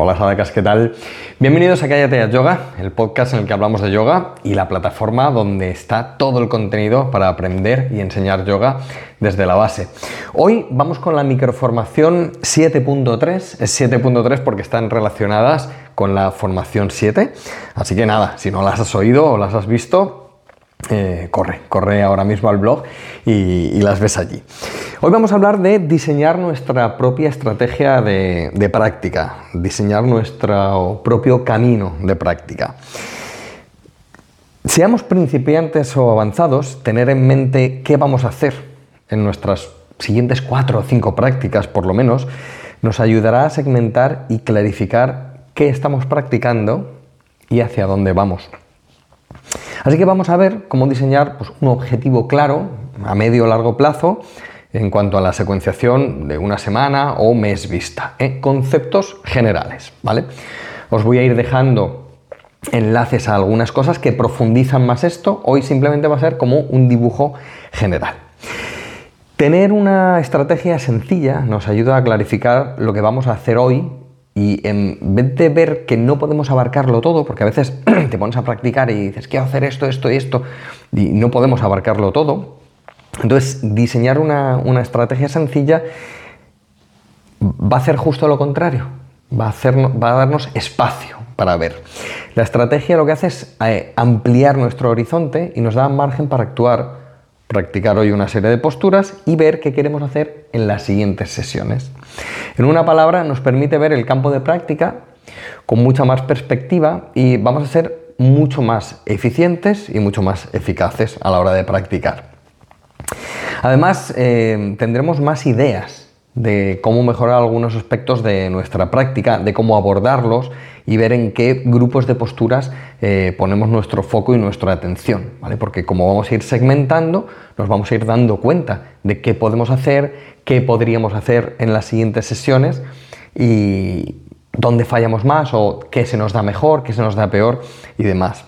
Hola Sadakas, ¿qué tal? Bienvenidos a Cállate a Yoga, el podcast en el que hablamos de yoga y la plataforma donde está todo el contenido para aprender y enseñar yoga desde la base. Hoy vamos con la microformación 7.3, es 7.3 porque están relacionadas con la formación 7, así que nada, si no las has oído o las has visto, eh, corre, corre ahora mismo al blog y, las ves allí. Hoy vamos a hablar de diseñar nuestra propia estrategia de, de práctica, diseñar nuestro propio camino de práctica. Seamos principiantes o avanzados, tener en mente qué vamos a hacer en nuestras siguientes cuatro o cinco prácticas, por lo menos, nos ayudará a segmentar y clarificar qué estamos practicando y hacia dónde vamos. Así que vamos a ver cómo diseñar pues, un objetivo claro a medio o largo plazo en cuanto a la secuenciación de una semana o mes vista. ¿eh? Conceptos generales, ¿vale? Os voy a ir dejando enlaces a algunas cosas que profundizan más esto. Hoy simplemente va a ser como un dibujo general. Tener una estrategia sencilla nos ayuda a clarificar lo que vamos a hacer hoy y en vez de ver que no podemos abarcarlo todo, porque a veces te pones a practicar y dices, quiero hacer esto, esto y esto, y no podemos abarcarlo todo, entonces diseñar una, estrategia sencilla va a hacer justo lo contrario, va a, va a darnos espacio para ver. La estrategia lo que hace es eh, ampliar nuestro horizonte y nos da margen para actuar practicar hoy una serie de posturas y ver qué queremos hacer en las siguientes sesiones. En una palabra, nos permite ver el campo de práctica con mucha más perspectiva y vamos a ser mucho más eficientes y mucho más eficaces a la hora de practicar. Además, eh, tendremos más ideas de cómo mejorar algunos aspectos de nuestra práctica, de cómo abordarlos y ver en qué grupos de posturas eh, ponemos nuestro foco y nuestra atención, ¿vale? Porque como vamos a ir segmentando, nos vamos a ir dando cuenta de qué podemos hacer, qué podríamos hacer en las siguientes sesiones y dónde fallamos más o qué se nos da mejor, qué se nos da peor y demás.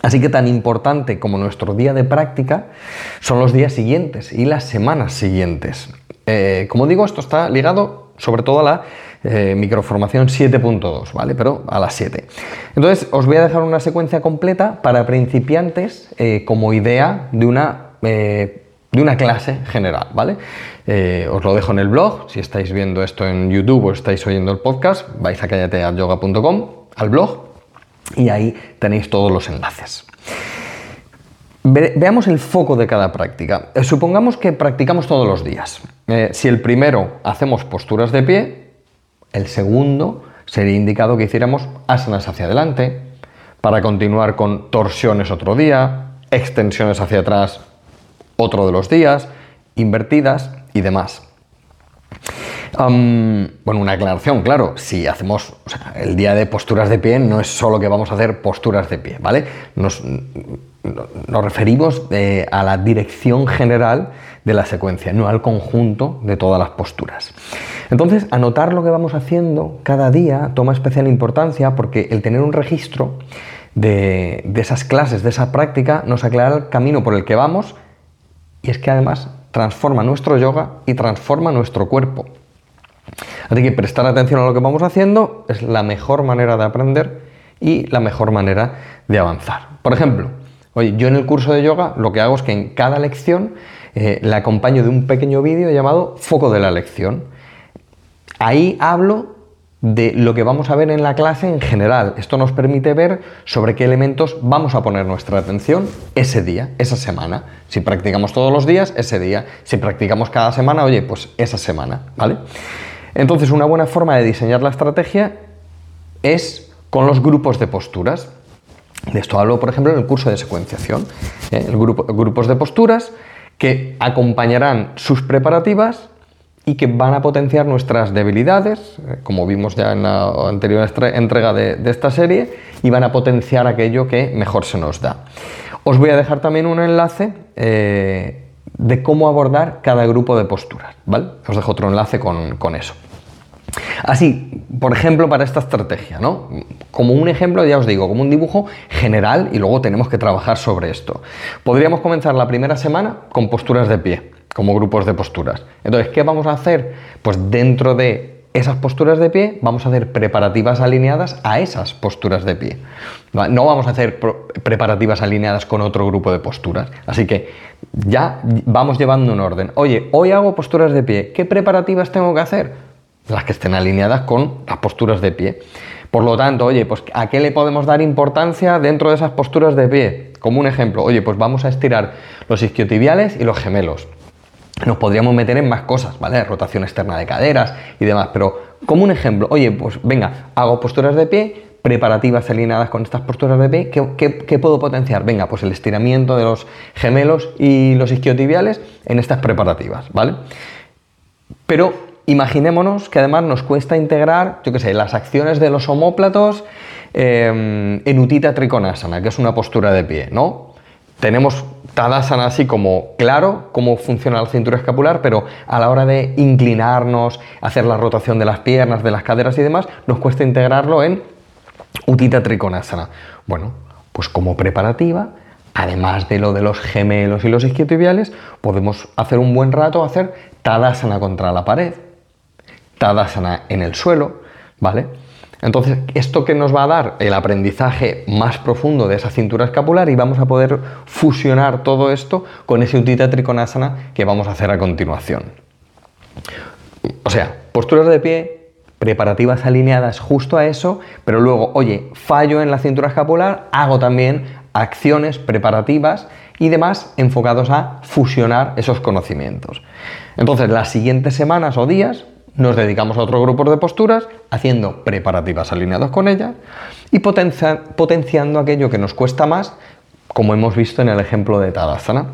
Así que tan importante como nuestro día de práctica son los días siguientes y las semanas siguientes. Eh, como digo, esto está ligado sobre todo a la eh, microformación 7.2, ¿vale? Pero a las 7. Entonces, os voy a dejar una secuencia completa para principiantes eh, como idea de una, de una clase general, ¿vale? os lo dejo en el blog, si estáis viendo esto en YouTube o estáis oyendo el podcast, vais a callateayoga.com, al blog, y ahí tenéis todos los enlaces. Veamos el foco de cada práctica. Eh, supongamos que practicamos todos los días. Eh, si el primero hacemos posturas de pie, el segundo sería indicado que hiciéramos asanas hacia adelante, para continuar con torsiones otro día, extensiones hacia atrás otro de los días, invertidas y demás bueno, una aclaración, claro, si hacemos el día de posturas de pie, no es solo que vamos a hacer posturas de pie, ¿vale? Nos, nos referimos eh, a la dirección general de la secuencia, no al conjunto de todas las posturas. Entonces, anotar lo que vamos haciendo cada día toma especial importancia porque el tener un registro de, de esas clases, de esa práctica, nos aclara el camino por el que vamos y es que además transforma nuestro yoga y transforma nuestro cuerpo. Así que prestar atención a lo que vamos haciendo es la mejor manera de aprender y la mejor manera de avanzar. Por ejemplo, oye, yo en el curso de yoga lo que hago es que en cada lección eh, la acompaño de un pequeño vídeo llamado Foco de la lección. Ahí hablo de lo que vamos a ver en la clase en general. Esto nos permite ver sobre qué elementos vamos a poner nuestra atención ese día, esa semana. Si practicamos todos los días, ese día. Si practicamos cada semana, oye, pues esa semana, ¿vale? Entonces, una buena forma de diseñar la estrategia es con los grupos de posturas. De esto hablo, por ejemplo, en el curso de secuenciación. ¿eh? El grupo, grupos de posturas que acompañarán sus preparativas y que van a potenciar nuestras debilidades, eh, como vimos ya en la anterior entrega de, esta serie, y van a potenciar aquello que mejor se nos da. Os voy a dejar también un enlace eh, de cómo abordar cada grupo de posturas, ¿vale? Os dejo otro enlace con, eso. Así, por ejemplo, para esta estrategia, ¿no? Como un ejemplo, ya os digo, como un dibujo general y luego tenemos que trabajar sobre esto. Podríamos comenzar la primera semana con posturas de pie, como grupos de posturas. Entonces, ¿qué vamos a hacer? Pues dentro de esas posturas de pie, vamos a hacer preparativas alineadas a esas posturas de pie. No vamos a hacer preparativas alineadas con otro grupo de posturas. Así que ya vamos llevando un orden. Oye, hoy hago posturas de pie. ¿Qué preparativas tengo que hacer? Las que estén alineadas con las posturas de pie. Por lo tanto, oye, pues ¿a qué le podemos dar importancia dentro de esas posturas de pie? Como un ejemplo, oye, pues vamos a estirar los isquiotibiales y los gemelos. Nos podríamos meter en más cosas, ¿vale? Rotación externa de caderas y demás, pero como un ejemplo, oye, pues venga, hago posturas de pie, preparativas alineadas con estas posturas de pie, ¿qué, puedo potenciar? Venga, pues el estiramiento de los gemelos y los isquiotibiales en estas preparativas, ¿vale? Pero imaginémonos que además nos cuesta integrar, yo qué sé, las acciones de los homóplatos eh, en Utita Trikonasana, que es una postura de pie, ¿no? Tenemos Tadasana así como claro cómo funciona la cintura escapular, pero a la hora de inclinarnos, hacer la rotación de las piernas, de las caderas y demás, nos cuesta integrarlo en Utita Trikonasana. Bueno, pues como preparativa, además de lo de los gemelos y los isquiotibiales, podemos hacer un buen rato hacer Tadasana contra la pared, Tadasana en el suelo, ¿vale? Entonces, esto que nos va a dar el aprendizaje más profundo de esa cintura escapular y vamos a poder fusionar todo esto con ese Utita Trikonasana que vamos a hacer a continuación. O sea, posturas de pie, preparativas alineadas justo a eso, pero luego, oye, fallo en la cintura escapular, hago también acciones preparativas y demás enfocados a fusionar esos conocimientos. Entonces, las siguientes semanas o días nos dedicamos a otro grupo de posturas, haciendo preparativas alineadas con ellas y potenciando aquello que nos cuesta más, como hemos visto en el ejemplo de Tadasana.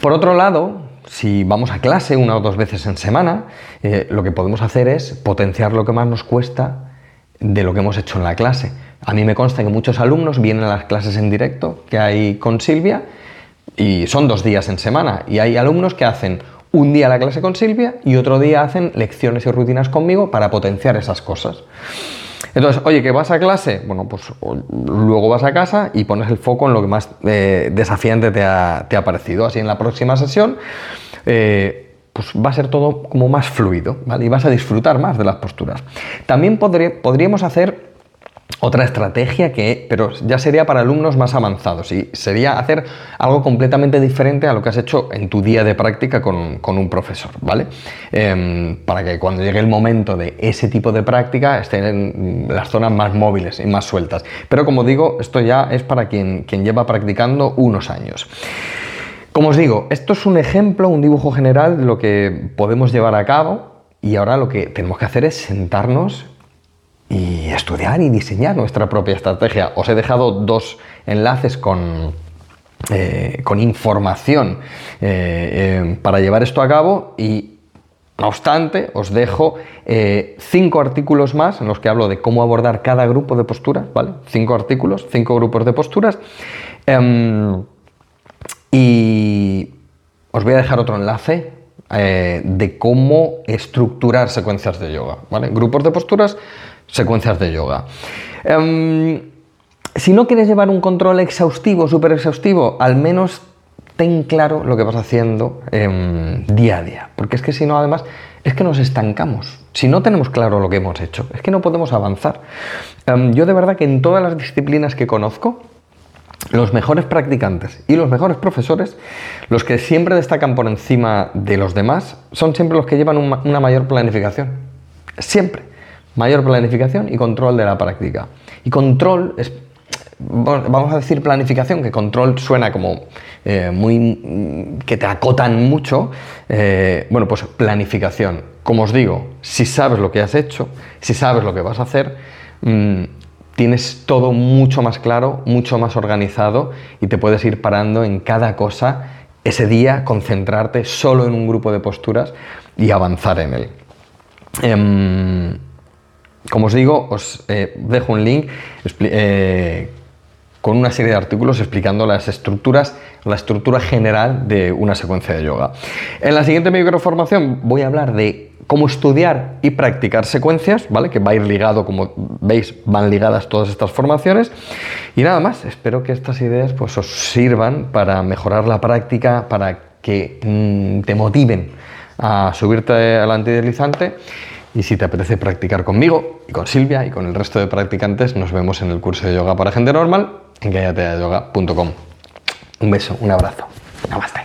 Por otro lado, si vamos a clase una o dos veces en semana, eh, lo que podemos hacer es potenciar lo que más nos cuesta de lo que hemos hecho en la clase. A mí me consta que muchos alumnos vienen a las clases en directo que hay con Silvia y son dos días en semana y hay alumnos que hacen un día la clase con Silvia y otro día hacen lecciones y rutinas conmigo para potenciar esas cosas. Entonces, oye, que vas a clase, bueno, pues luego vas a casa y pones el foco en lo que más eh, desafiante te ha, parecido. Así en la próxima sesión, eh, pues va a ser todo como más fluido, ¿vale? Y vas a disfrutar más de las posturas. También podríamos hacer otra estrategia que, pero ya sería para alumnos más avanzados y sería hacer algo completamente diferente a lo que has hecho en tu día de práctica con, un profesor, ¿vale? Em, para que cuando llegue el momento de ese tipo de práctica estén en las zonas más móviles y más sueltas. Pero como digo, esto ya es para quien, quien lleva practicando unos años. Como os digo, esto es un ejemplo, un dibujo general de lo que podemos llevar a cabo y ahora lo que tenemos que hacer es sentarnos y estudiar y diseñar nuestra propia estrategia. Os he dejado dos enlaces con, eh, con información eh, eh, para llevar esto a cabo y no obstante, os dejo cinco artículos más en los que hablo de cómo abordar cada grupo de posturas, ¿vale? Cinco artículos, cinco grupos de posturas. Em, y os voy a dejar otro enlace de cómo estructurar secuencias de yoga, ¿vale? Grupos de posturas secuencias de yoga. Em, si no quieres llevar un control exhaustivo, súper exhaustivo, al menos ten claro lo que vas haciendo em, día a día. Porque es que si no, además, es que nos estancamos. Si no tenemos claro lo que hemos hecho, es que no podemos avanzar. Em, yo de verdad que en todas las disciplinas que conozco, los mejores practicantes y los mejores profesores, los que siempre destacan por encima de los demás, son siempre los que llevan una mayor planificación. Siempre mayor planificación y control de la práctica. Y control es, vamos a decir planificación, que control suena como eh, muy, mm, que te acotan mucho. Eh, bueno, pues planificación. Como os digo, si sabes lo que has hecho, si sabes lo que vas a hacer, mm, tienes todo mucho más claro, mucho más organizado y te puedes ir parando en cada cosa ese día, concentrarte solo en un grupo de posturas y avanzar en él. Em, como os digo, os eh, dejo un link eh, con una serie de artículos explicando las estructuras, la estructura general de una secuencia de yoga. En la siguiente microformación voy a hablar de cómo estudiar y practicar secuencias, ¿vale? Que va a ir ligado, como veis, van ligadas todas estas formaciones. Y nada más, espero que estas ideas pues, os sirvan para mejorar la práctica, para que mm, te motiven a subirte al antideslizante Y si te apetece practicar conmigo y con Silvia y con el resto de practicantes, nos vemos en el curso de yoga para gente normal en gayateayoga.com. Un beso, un abrazo. Namaste.